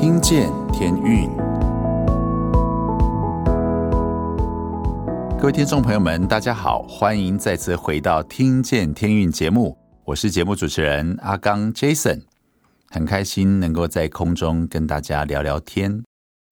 听见天运，各位听众朋友们，大家好，欢迎再次回到《听见天运》节目，我是节目主持人阿刚 Jason，很开心能够在空中跟大家聊聊天。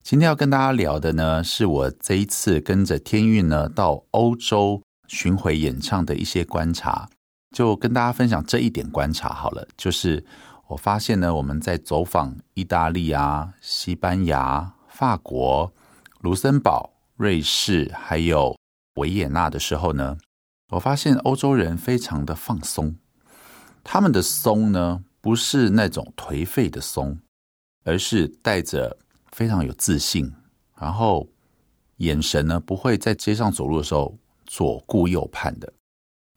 今天要跟大家聊的呢，是我这一次跟着天运呢到欧洲巡回演唱的一些观察，就跟大家分享这一点观察好了，就是。我发现呢，我们在走访意大利啊、西班牙、法国、卢森堡、瑞士，还有维也纳的时候呢，我发现欧洲人非常的放松。他们的松呢，不是那种颓废的松，而是带着非常有自信，然后眼神呢，不会在街上走路的时候左顾右盼的。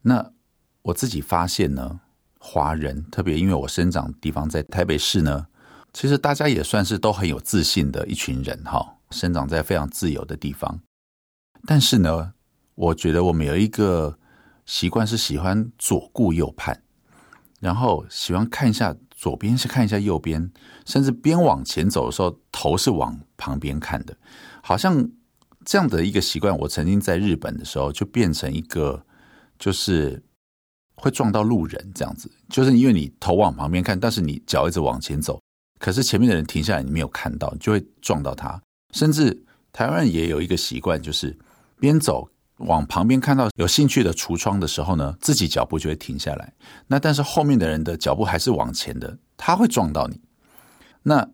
那我自己发现呢。华人特别，因为我生长地方在台北市呢，其实大家也算是都很有自信的一群人哈，生长在非常自由的地方。但是呢，我觉得我们有一个习惯是喜欢左顾右盼，然后喜欢看一下左边，是看一下右边，甚至边往前走的时候，头是往旁边看的，好像这样的一个习惯。我曾经在日本的时候，就变成一个就是。会撞到路人，这样子，就是因为你头往旁边看，但是你脚一直往前走，可是前面的人停下来，你没有看到，就会撞到他。甚至台湾人也有一个习惯，就是边走往旁边看到有兴趣的橱窗的时候呢，自己脚步就会停下来。那但是后面的人的脚步还是往前的，他会撞到你。那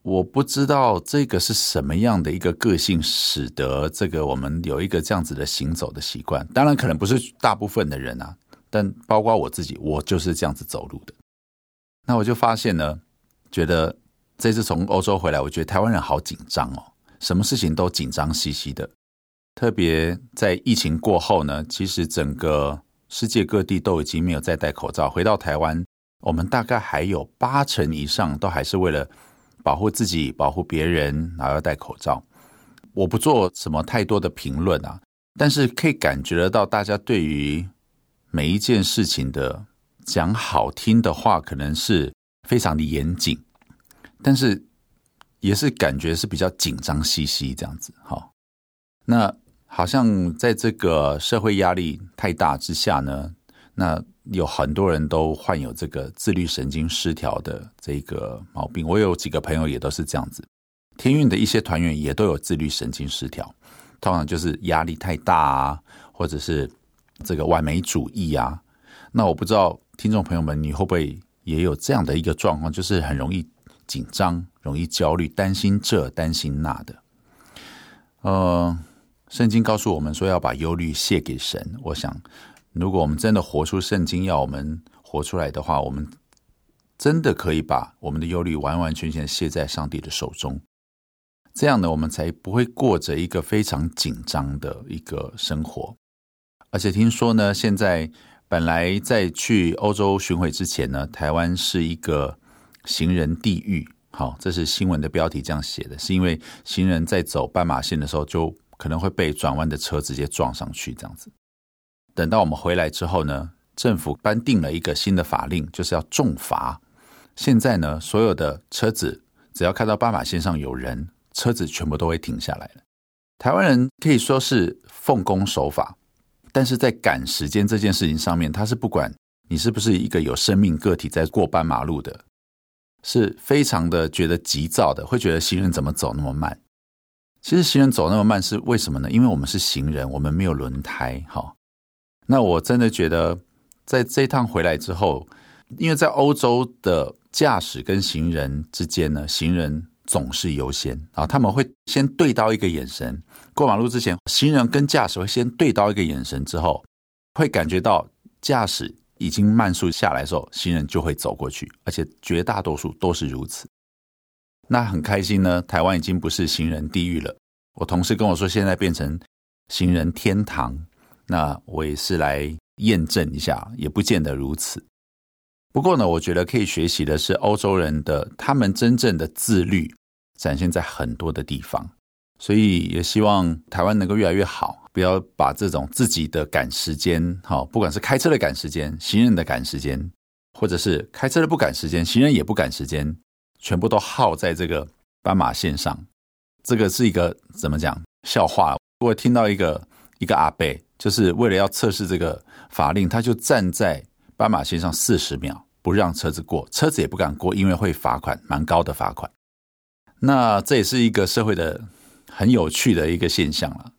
我不知道这个是什么样的一个个性，使得这个我们有一个这样子的行走的习惯。当然，可能不是大部分的人啊。但包括我自己，我就是这样子走路的。那我就发现呢，觉得这次从欧洲回来，我觉得台湾人好紧张哦，什么事情都紧张兮兮的。特别在疫情过后呢，其实整个世界各地都已经没有再戴口罩。回到台湾，我们大概还有八成以上都还是为了保护自己、保护别人，然后要戴口罩。我不做什么太多的评论啊，但是可以感觉得到大家对于。每一件事情的讲好听的话，可能是非常的严谨，但是也是感觉是比较紧张兮兮这样子。哈，那好像在这个社会压力太大之下呢，那有很多人都患有这个自律神经失调的这个毛病。我有几个朋友也都是这样子，天运的一些团员也都有自律神经失调，通常就是压力太大啊，或者是。这个完美主义啊，那我不知道听众朋友们，你会不会也有这样的一个状况，就是很容易紧张、容易焦虑、担心这、担心那的。呃，圣经告诉我们说要把忧虑卸给神。我想，如果我们真的活出圣经要我们活出来的话，我们真的可以把我们的忧虑完完全全卸在上帝的手中。这样呢，我们才不会过着一个非常紧张的一个生活。而且听说呢，现在本来在去欧洲巡回之前呢，台湾是一个行人地狱。好，这是新闻的标题这样写的，是因为行人在走斑马线的时候，就可能会被转弯的车直接撞上去这样子。等到我们回来之后呢，政府颁定了一个新的法令，就是要重罚。现在呢，所有的车子只要看到斑马线上有人，车子全部都会停下来了。台湾人可以说是奉公守法。但是在赶时间这件事情上面，他是不管你是不是一个有生命个体在过斑马路的，是非常的觉得急躁的，会觉得行人怎么走那么慢？其实行人走那么慢是为什么呢？因为我们是行人，我们没有轮胎。哈，那我真的觉得在这一趟回来之后，因为在欧洲的驾驶跟行人之间呢，行人。总是优先啊！他们会先对到一个眼神，过马路之前，行人跟驾驶会先对到一个眼神之后，会感觉到驾驶已经慢速下来的时候，行人就会走过去，而且绝大多数都是如此。那很开心呢，台湾已经不是行人地狱了。我同事跟我说，现在变成行人天堂。那我也是来验证一下，也不见得如此。不过呢，我觉得可以学习的是欧洲人的他们真正的自律，展现在很多的地方，所以也希望台湾能够越来越好，不要把这种自己的赶时间，好，不管是开车的赶时间、行人的赶时间，或者是开车的不赶时间、行人也不赶时间，全部都耗在这个斑马线上。这个是一个怎么讲笑话？我听到一个一个阿伯，就是为了要测试这个法令，他就站在斑马线上四十秒，不让车子过，车子也不敢过，因为会罚款，蛮高的罚款。那这也是一个社会的很有趣的一个现象了。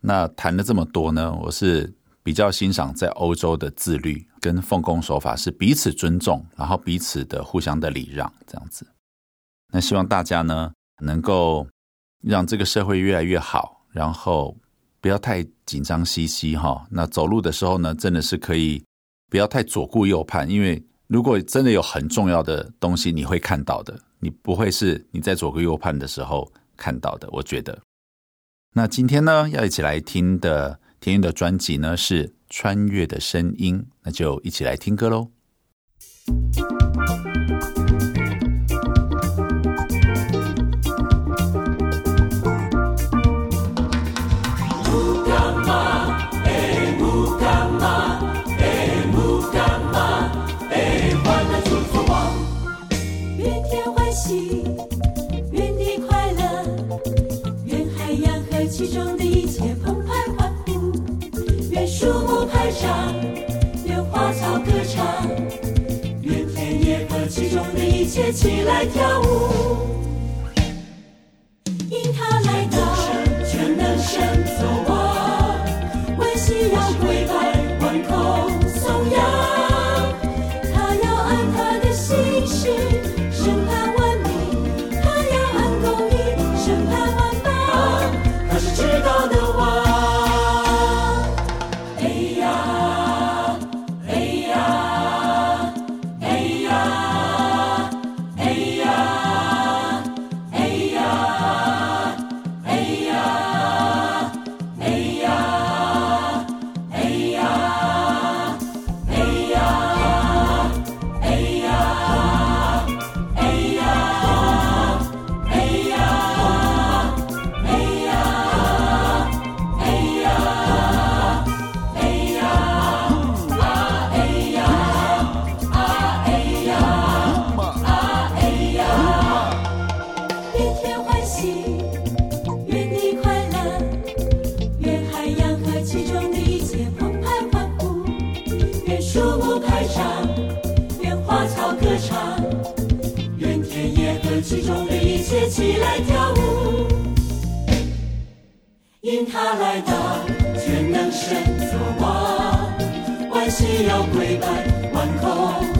那谈了这么多呢，我是比较欣赏在欧洲的自律跟奉公守法，是彼此尊重，然后彼此的互相的礼让这样子。那希望大家呢能够。让这个社会越来越好，然后不要太紧张兮兮哈。那走路的时候呢，真的是可以不要太左顾右盼，因为如果真的有很重要的东西，你会看到的，你不会是你在左顾右盼的时候看到的。我觉得，那今天呢，要一起来听的田韵的专辑呢是《穿越的声音》，那就一起来听歌喽。起来跳舞。学起来跳舞。引他来到全能神所望万惜要跪拜万口。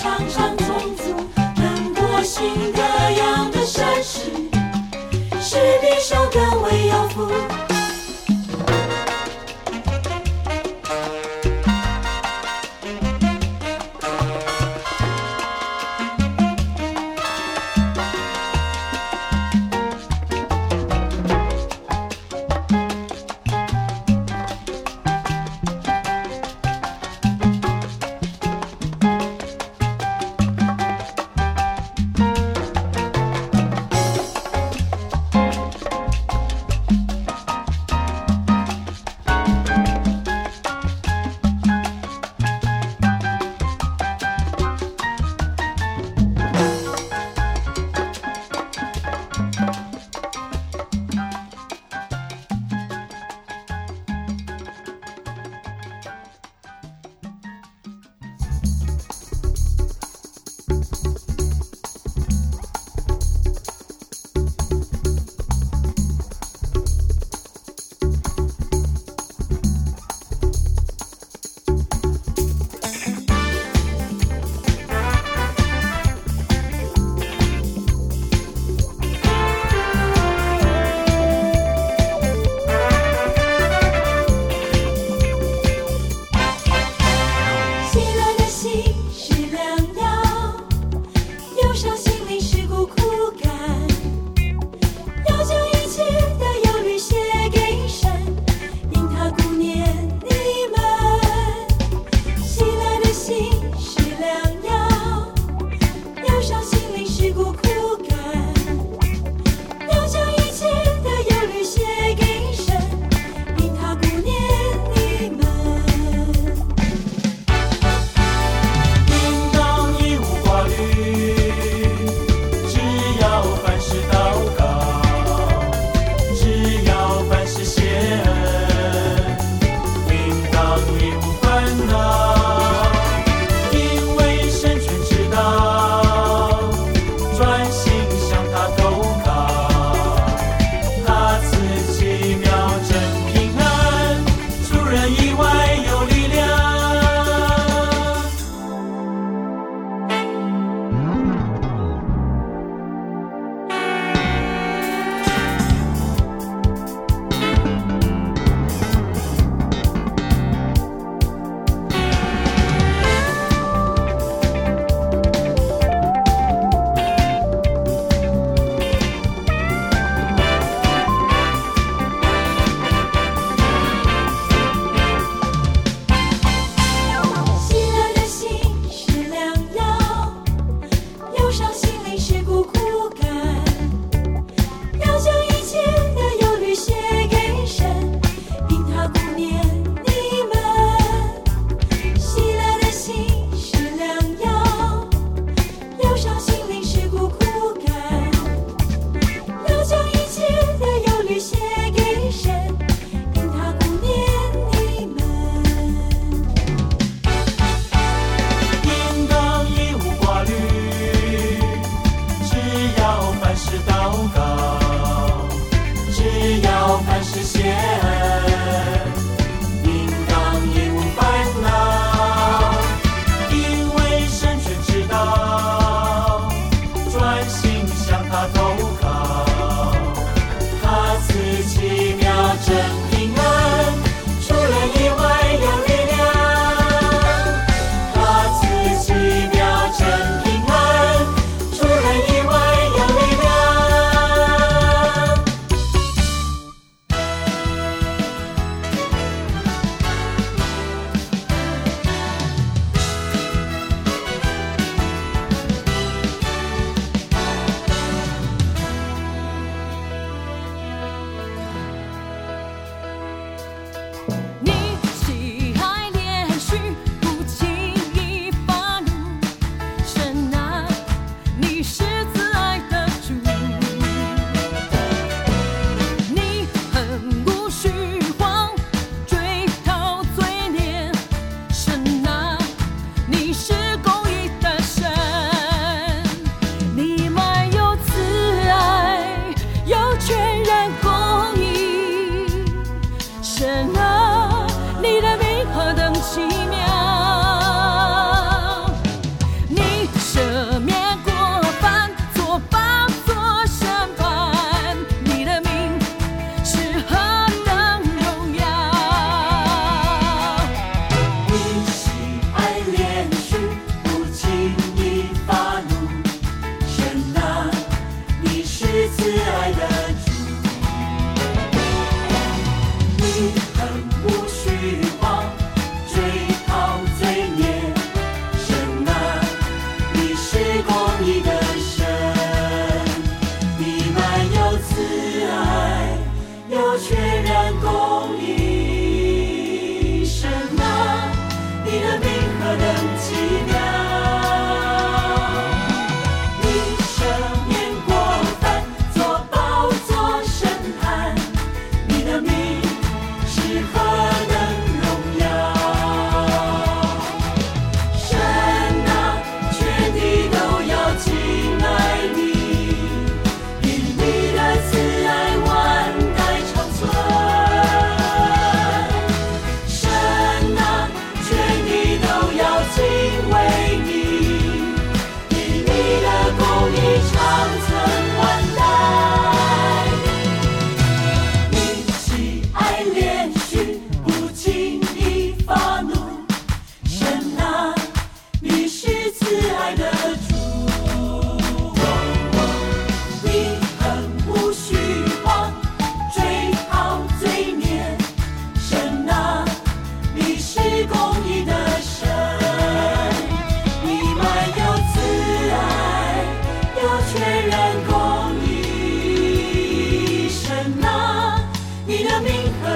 上上匆匆，人多心。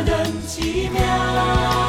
真奇妙。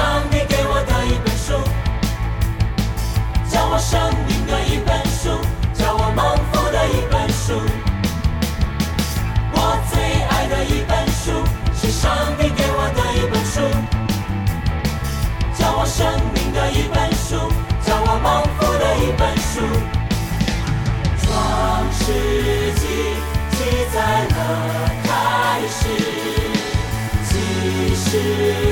上帝给我的一本书，叫我生命的一本书，叫我蒙福的一本书。我最爱的一本书，是上帝给我的一本书。叫我生命的一本书，叫我蒙福的一本书。创世纪记载了开始，其实。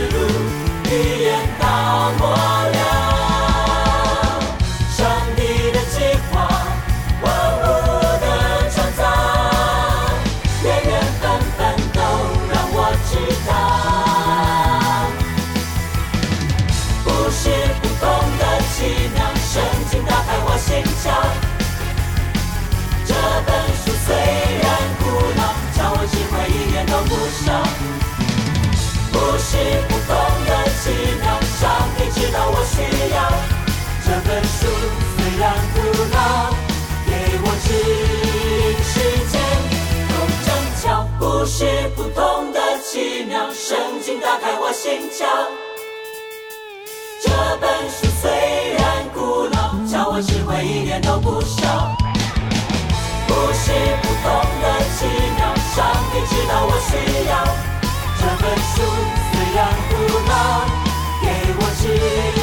是不同的奇妙上帝知道我需要这本书，虽然古老，给我指引时间，用正巧。不是不同的奇妙圣经打开我心窍，这本书虽然古老，教我智慧，一点都不少。不是不同的奇妙上帝知道我需要这本书。You.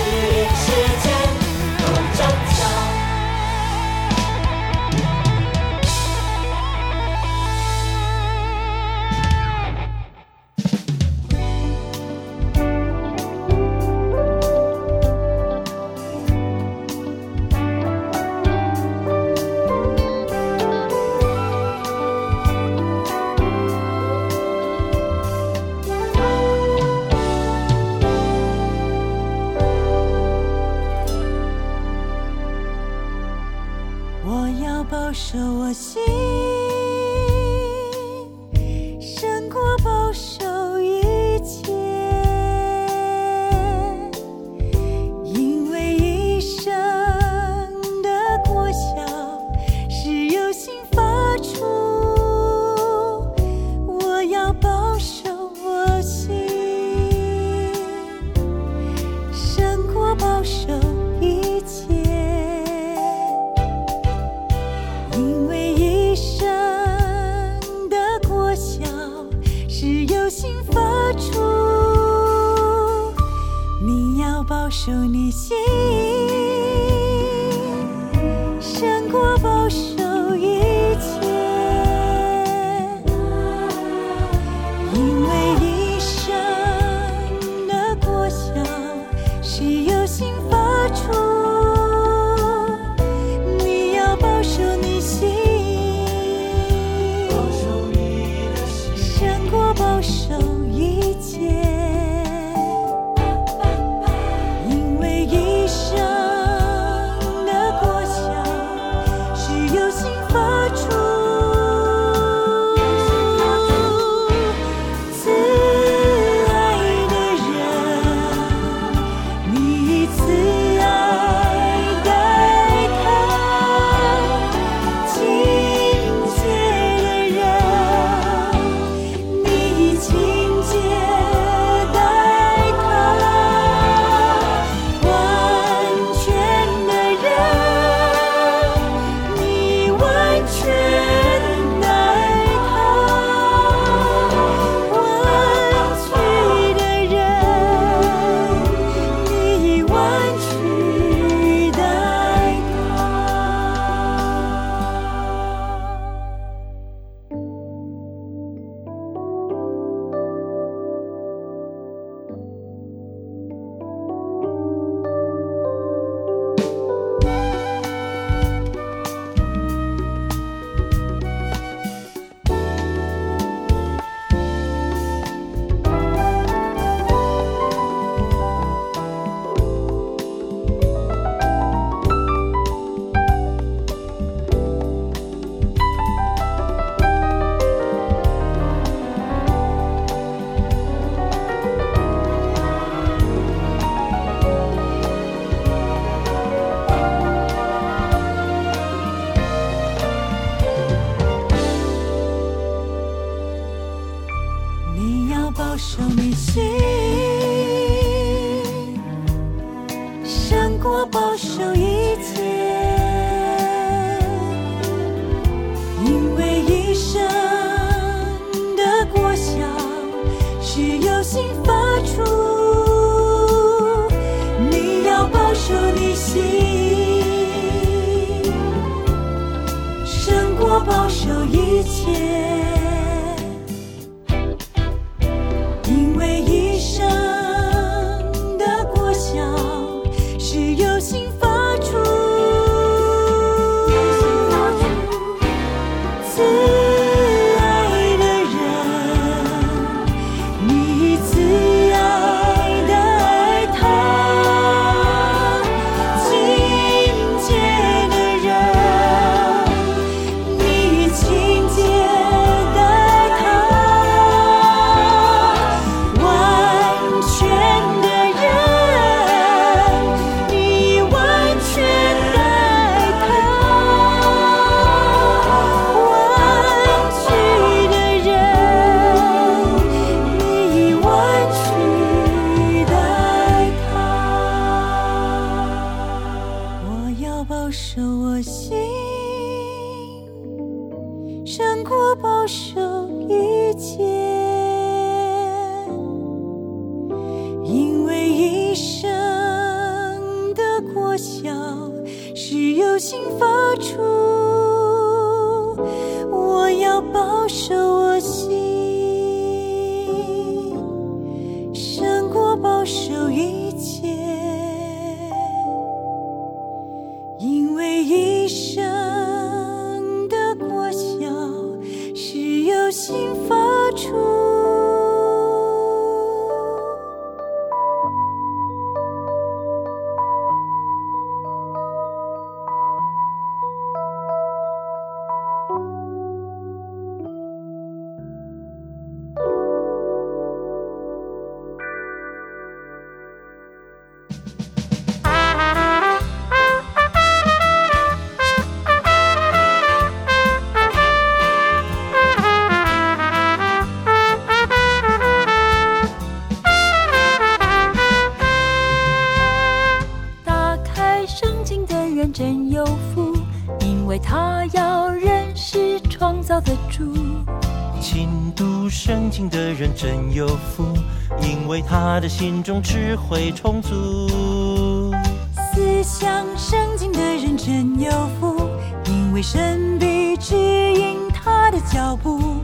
心中智慧充足，思想圣经的人真有福，因为神必指引他的脚步。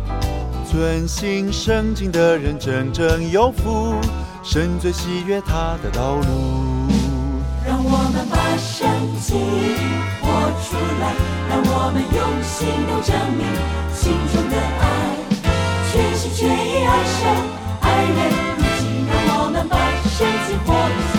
遵行圣经的人真正有福，神最喜悦他的道路。让我们把圣经活出来，让我们用行动证明心中的爱，全心全意爱神爱人。圣经活出来。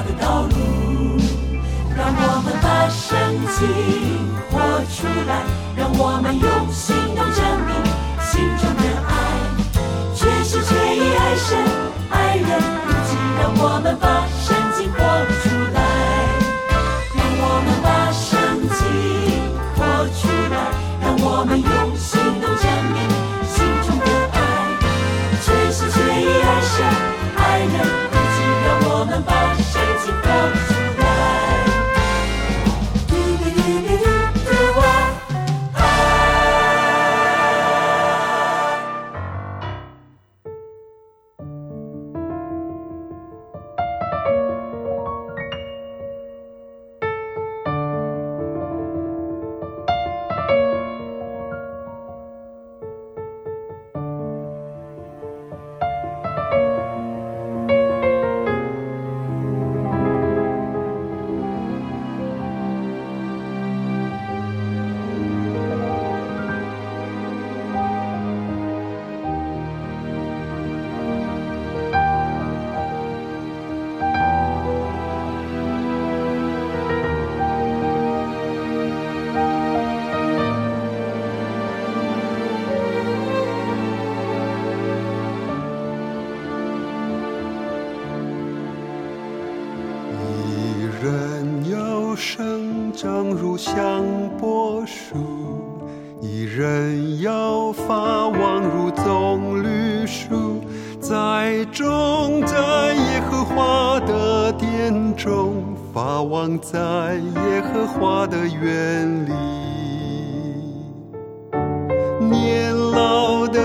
的道路让我们把深情活出来让我们用行动证明心中的爱全心全意爱神爱人如今让我们把生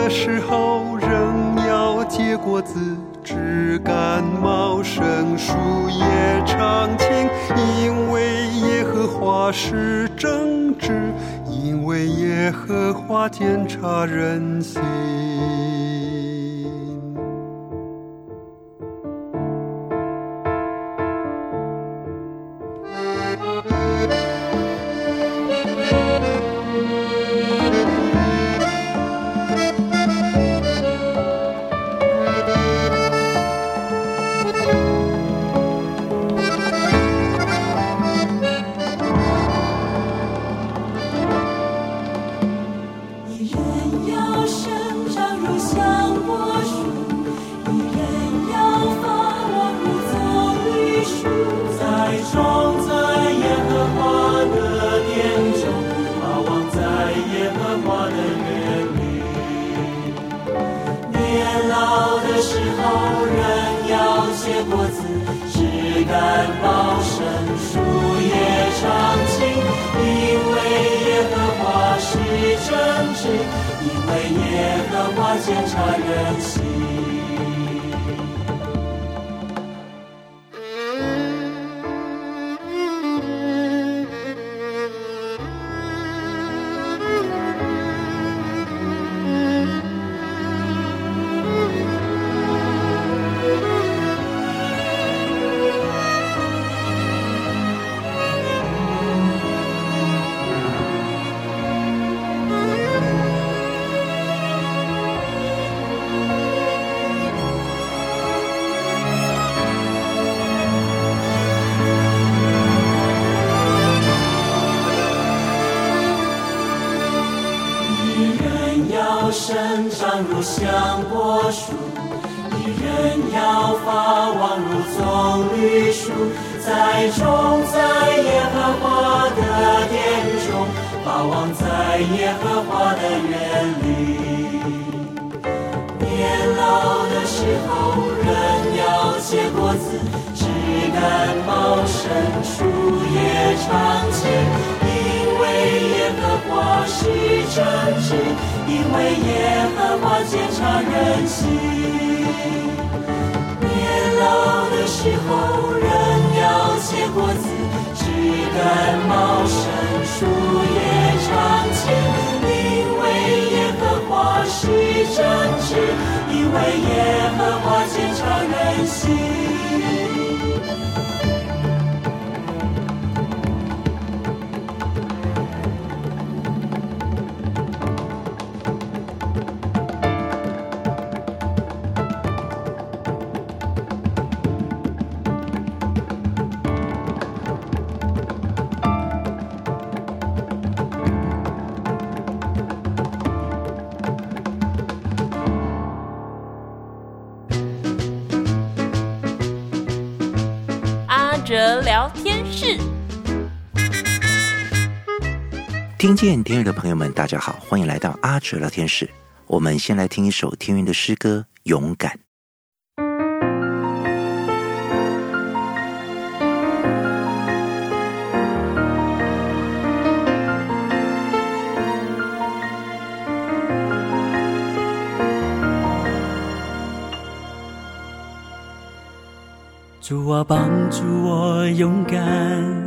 时候仍要结果子。枝干茂盛，树叶常青，因为耶和华是正直，因为耶和华监察人心。如香柏树，你人要发望如棕榈树，栽种在耶和华的殿中，发望在耶和华的园里。年老的时候，人要结果子，枝干茂盛，树叶常青。耶和华是正直，因为耶和华鉴察人心。年老的时候，人要结果子，枝干茂盛，树叶长青。因为耶和华是正直，因为耶和华鉴察人心。听见天乐的朋友们，大家好，欢迎来到阿哲聊天室。我们先来听一首天韵的诗歌《勇敢》。主啊，帮助我勇敢，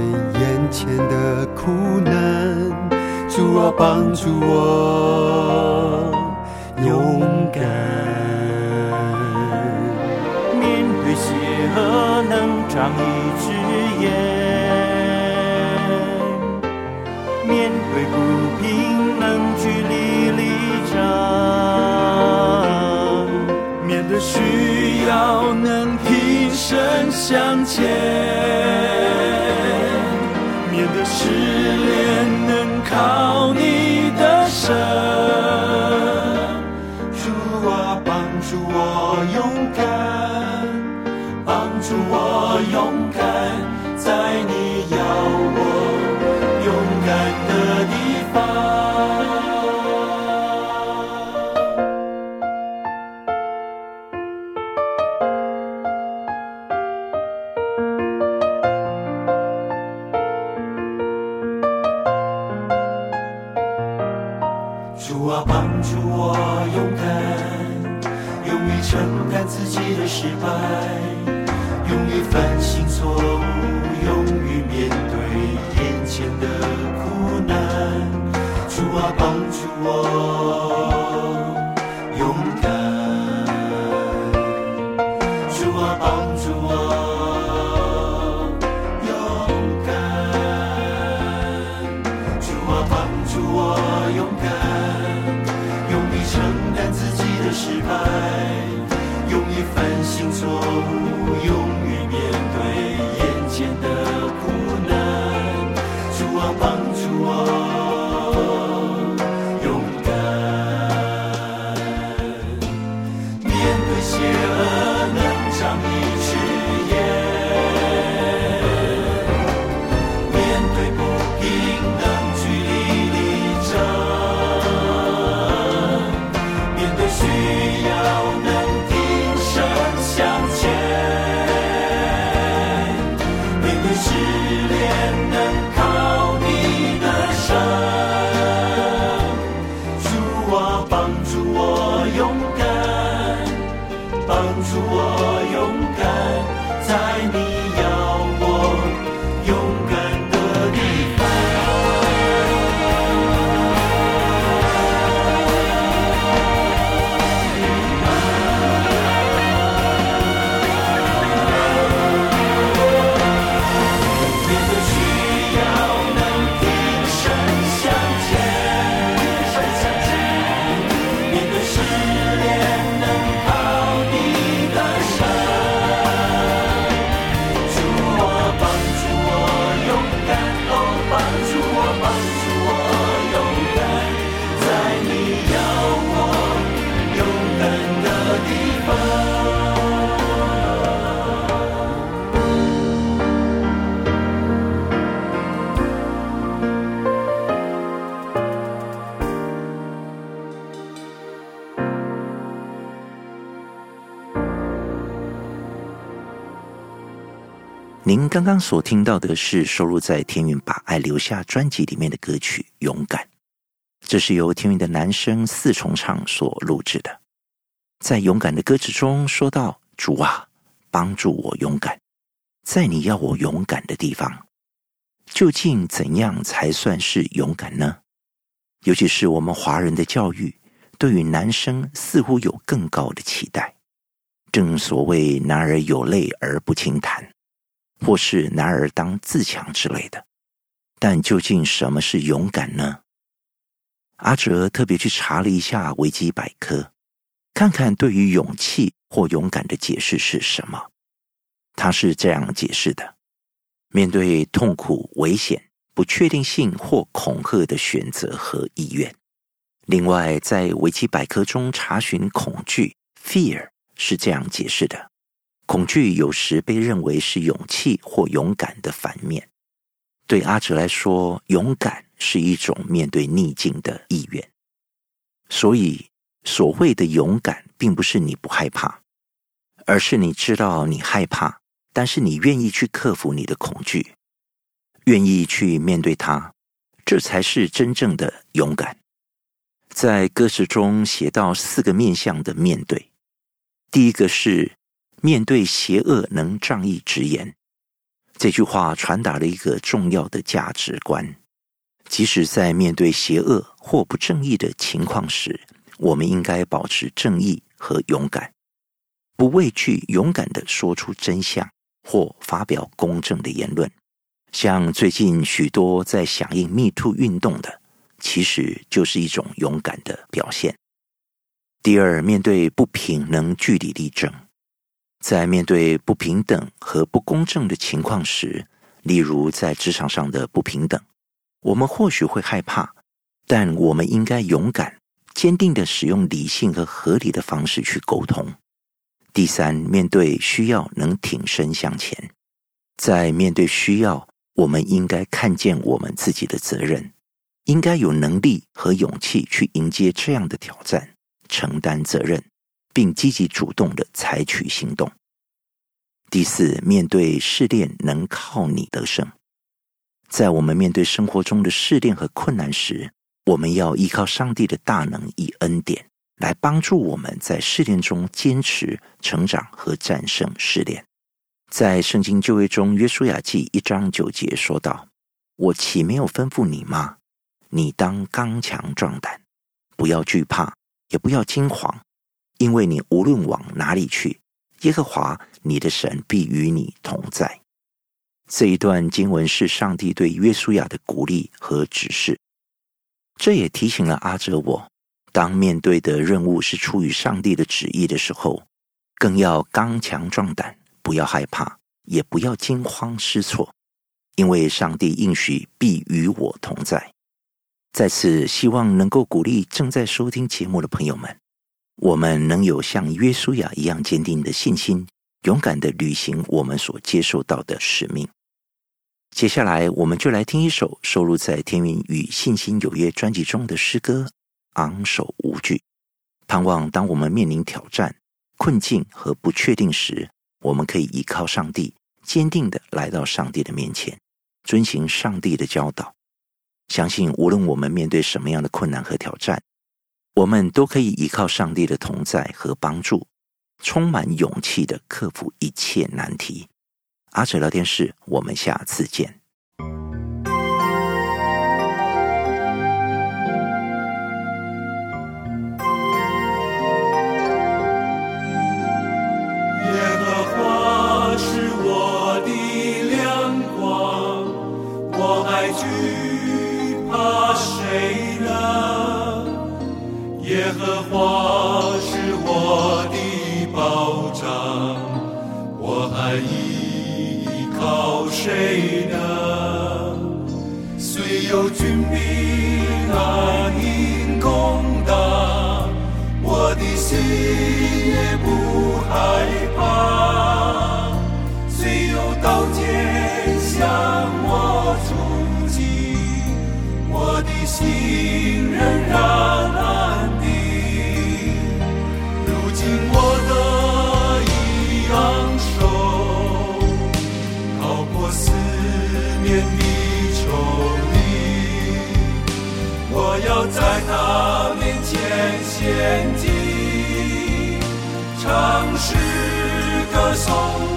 前的苦难助我帮助我勇敢。面对邪恶能长一只眼。面对不平能据理力争面对需要能挺身向前。失恋能靠你的神。主啊，帮助我勇敢，前的苦难。主啊，帮助我您刚刚所听到的是收录在天韵把爱留下专辑里面的歌曲《勇敢》，这是由天韵的男声四重唱所录制的。在《勇敢》的歌词中说到：“主啊，帮助我勇敢，在你要我勇敢的地方。”究竟怎样才算是勇敢呢？尤其是我们华人的教育，对于男生似乎有更高的期待。正所谓“男儿有泪而不轻弹”。或是男儿当自强之类的，但究竟什么是勇敢呢？阿哲特别去查了一下维基百科，看看对于勇气或勇敢的解释是什么。他是这样解释的：面对痛苦、危险、不确定性或恐吓的选择和意愿。另外，在维基百科中查询恐惧 （fear） 是这样解释的。恐惧有时被认为是勇气或勇敢的反面。对阿哲来说，勇敢是一种面对逆境的意愿。所以，所谓的勇敢，并不是你不害怕，而是你知道你害怕，但是你愿意去克服你的恐惧，愿意去面对它，这才是真正的勇敢。在歌词中写到四个面向的面对，第一个是。面对邪恶能仗义直言，这句话传达了一个重要的价值观。即使在面对邪恶或不正义的情况时，我们应该保持正义和勇敢，不畏惧，勇敢地说出真相或发表公正的言论。像最近许多在响应 Me Too 运动的，其实就是一种勇敢的表现。第二，面对不平能据理力争。在面对不平等和不公正的情况时，例如在职场上的不平等，我们或许会害怕，但我们应该勇敢、坚定地使用理性和合理的方式去沟通。第三，面对需要能挺身向前，在面对需要，我们应该看见我们自己的责任，应该有能力和勇气去迎接这样的挑战，承担责任，并积极主动地采取行动。第四，面对试炼，能靠你得胜。在我们面对生活中的试炼和困难时，我们要依靠上帝的大能与恩典。来帮助我们在试炼中坚持、成长和战胜试炼。在圣经旧约中，约书亚记一章九节说道：“我岂没有吩咐你吗？你当刚强壮胆，不要惧怕，也不要惊慌，因为你无论往哪里去，耶和华你的神必与你同在。”这一段经文是上帝对约书亚的鼓励和指示，这也提醒了阿哲我。当面对的任务是出于上帝的旨意的时候，更要刚强壮胆，不要害怕，也不要惊慌失措，因为上帝应许必与我同在。在此，希望能够鼓励正在收听节目的朋友们，我们能有像约书亚一样坚定的信心，勇敢的履行我们所接受到的使命。接下来，我们就来听一首收录在《天云与信心有约》专辑中的诗歌。昂首无惧，盼望当我们面临挑战、困境和不确定时，我们可以依靠上帝，坚定的来到上帝的面前，遵行上帝的教导。相信无论我们面对什么样的困难和挑战，我们都可以依靠上帝的同在和帮助，充满勇气的克服一切难题。阿哲聊天室，我们下次见。耶和华是我的亮光，我还惧怕谁耶和华是我的保障，我还依靠谁呢？虽有军兵安营攻打，我的心也不害怕。虽有刀剑向我冲击，我的心仍然安。要在他面前献祭唱诗歌颂。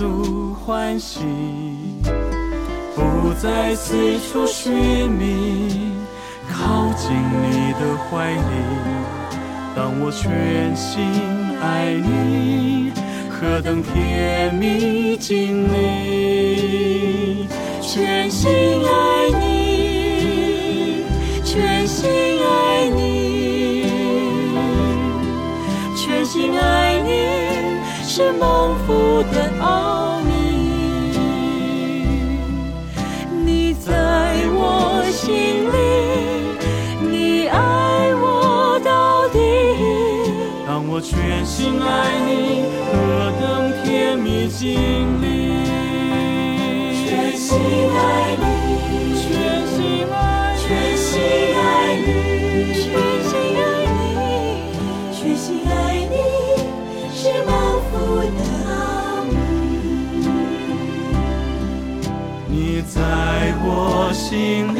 足欢喜，不再四处寻觅，靠近你的怀里。当我全心爱你，何等甜蜜经历。全心爱你，全心爱你，全心爱你，是梦心爱你，何等甜蜜经历。全心爱你，全心爱，全心爱你，全心爱你，全心爱你，是蒙福的奥秘。你在我心里，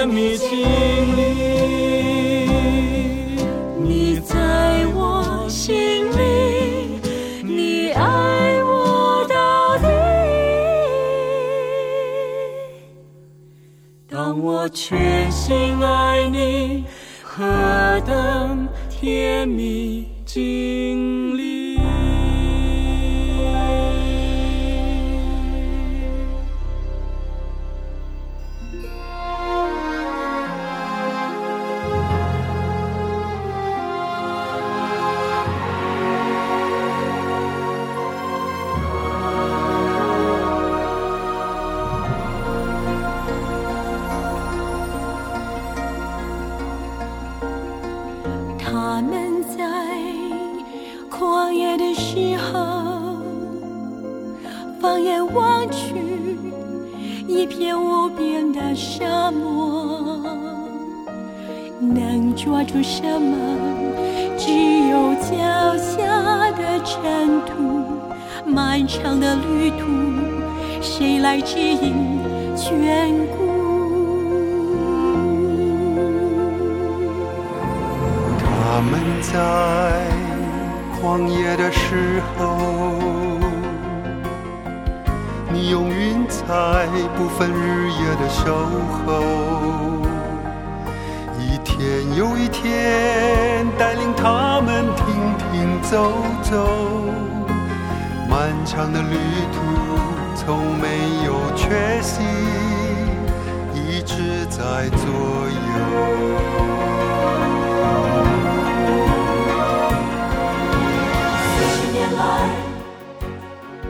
甜蜜经历。你在我心里，你爱我到底。当我全心爱你，何等甜蜜经历。能抓住什么？只有脚下的尘土。漫长的旅途，谁来指引眷顾？他们在旷野的时候。你用云彩不分日夜的守候，有一天带领他们停停走走，漫长的旅途从没有缺席，一直在左右。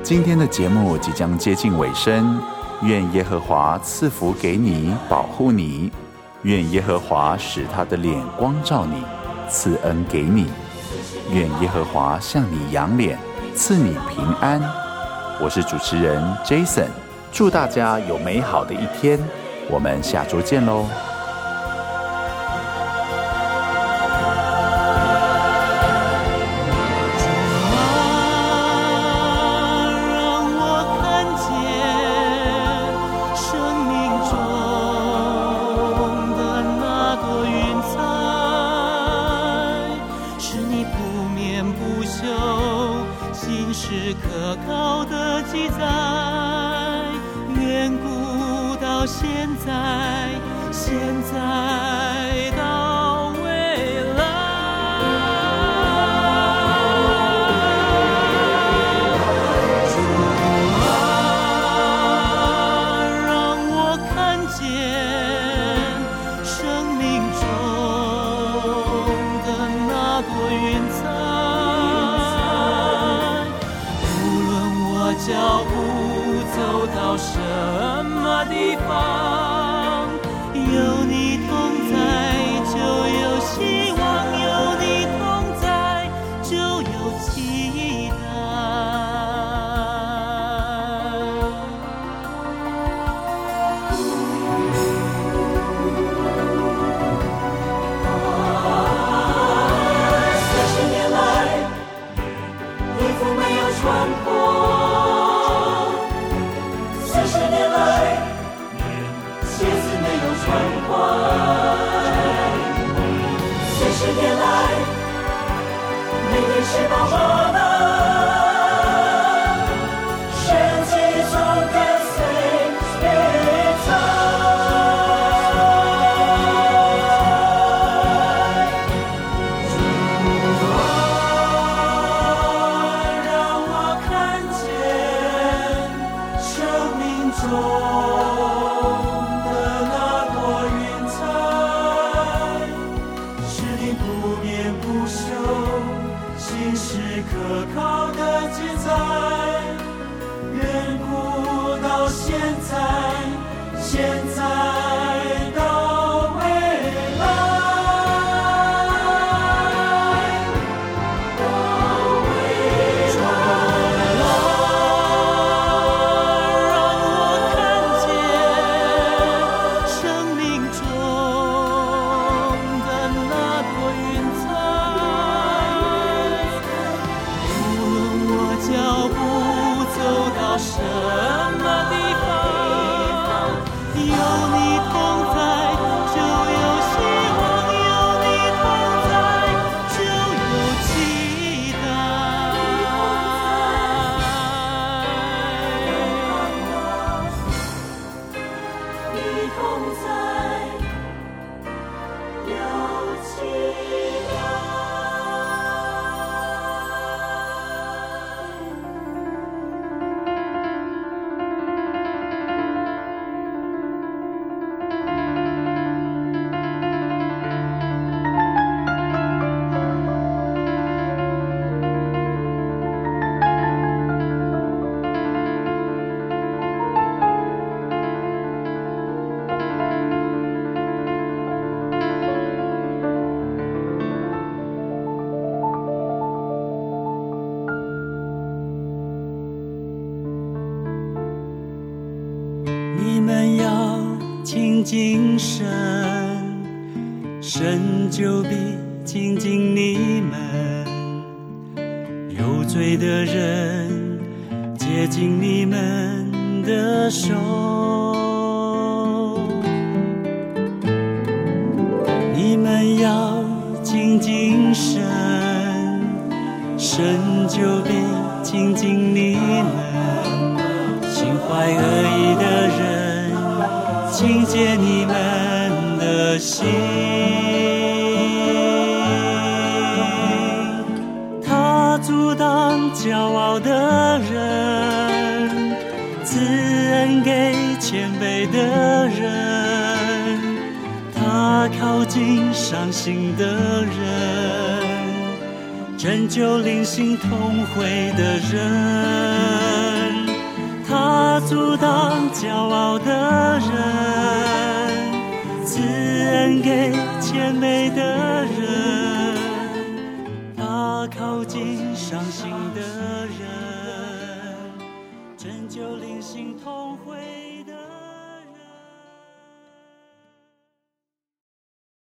今天的节目即将接近尾声，愿耶和华赐福给你，保护你；愿耶和华使他的脸光照你，赐恩给你；愿耶和华向你扬脸，赐你平安。我是主持人 Jason，祝大家有美好的一天，我们下周见喽。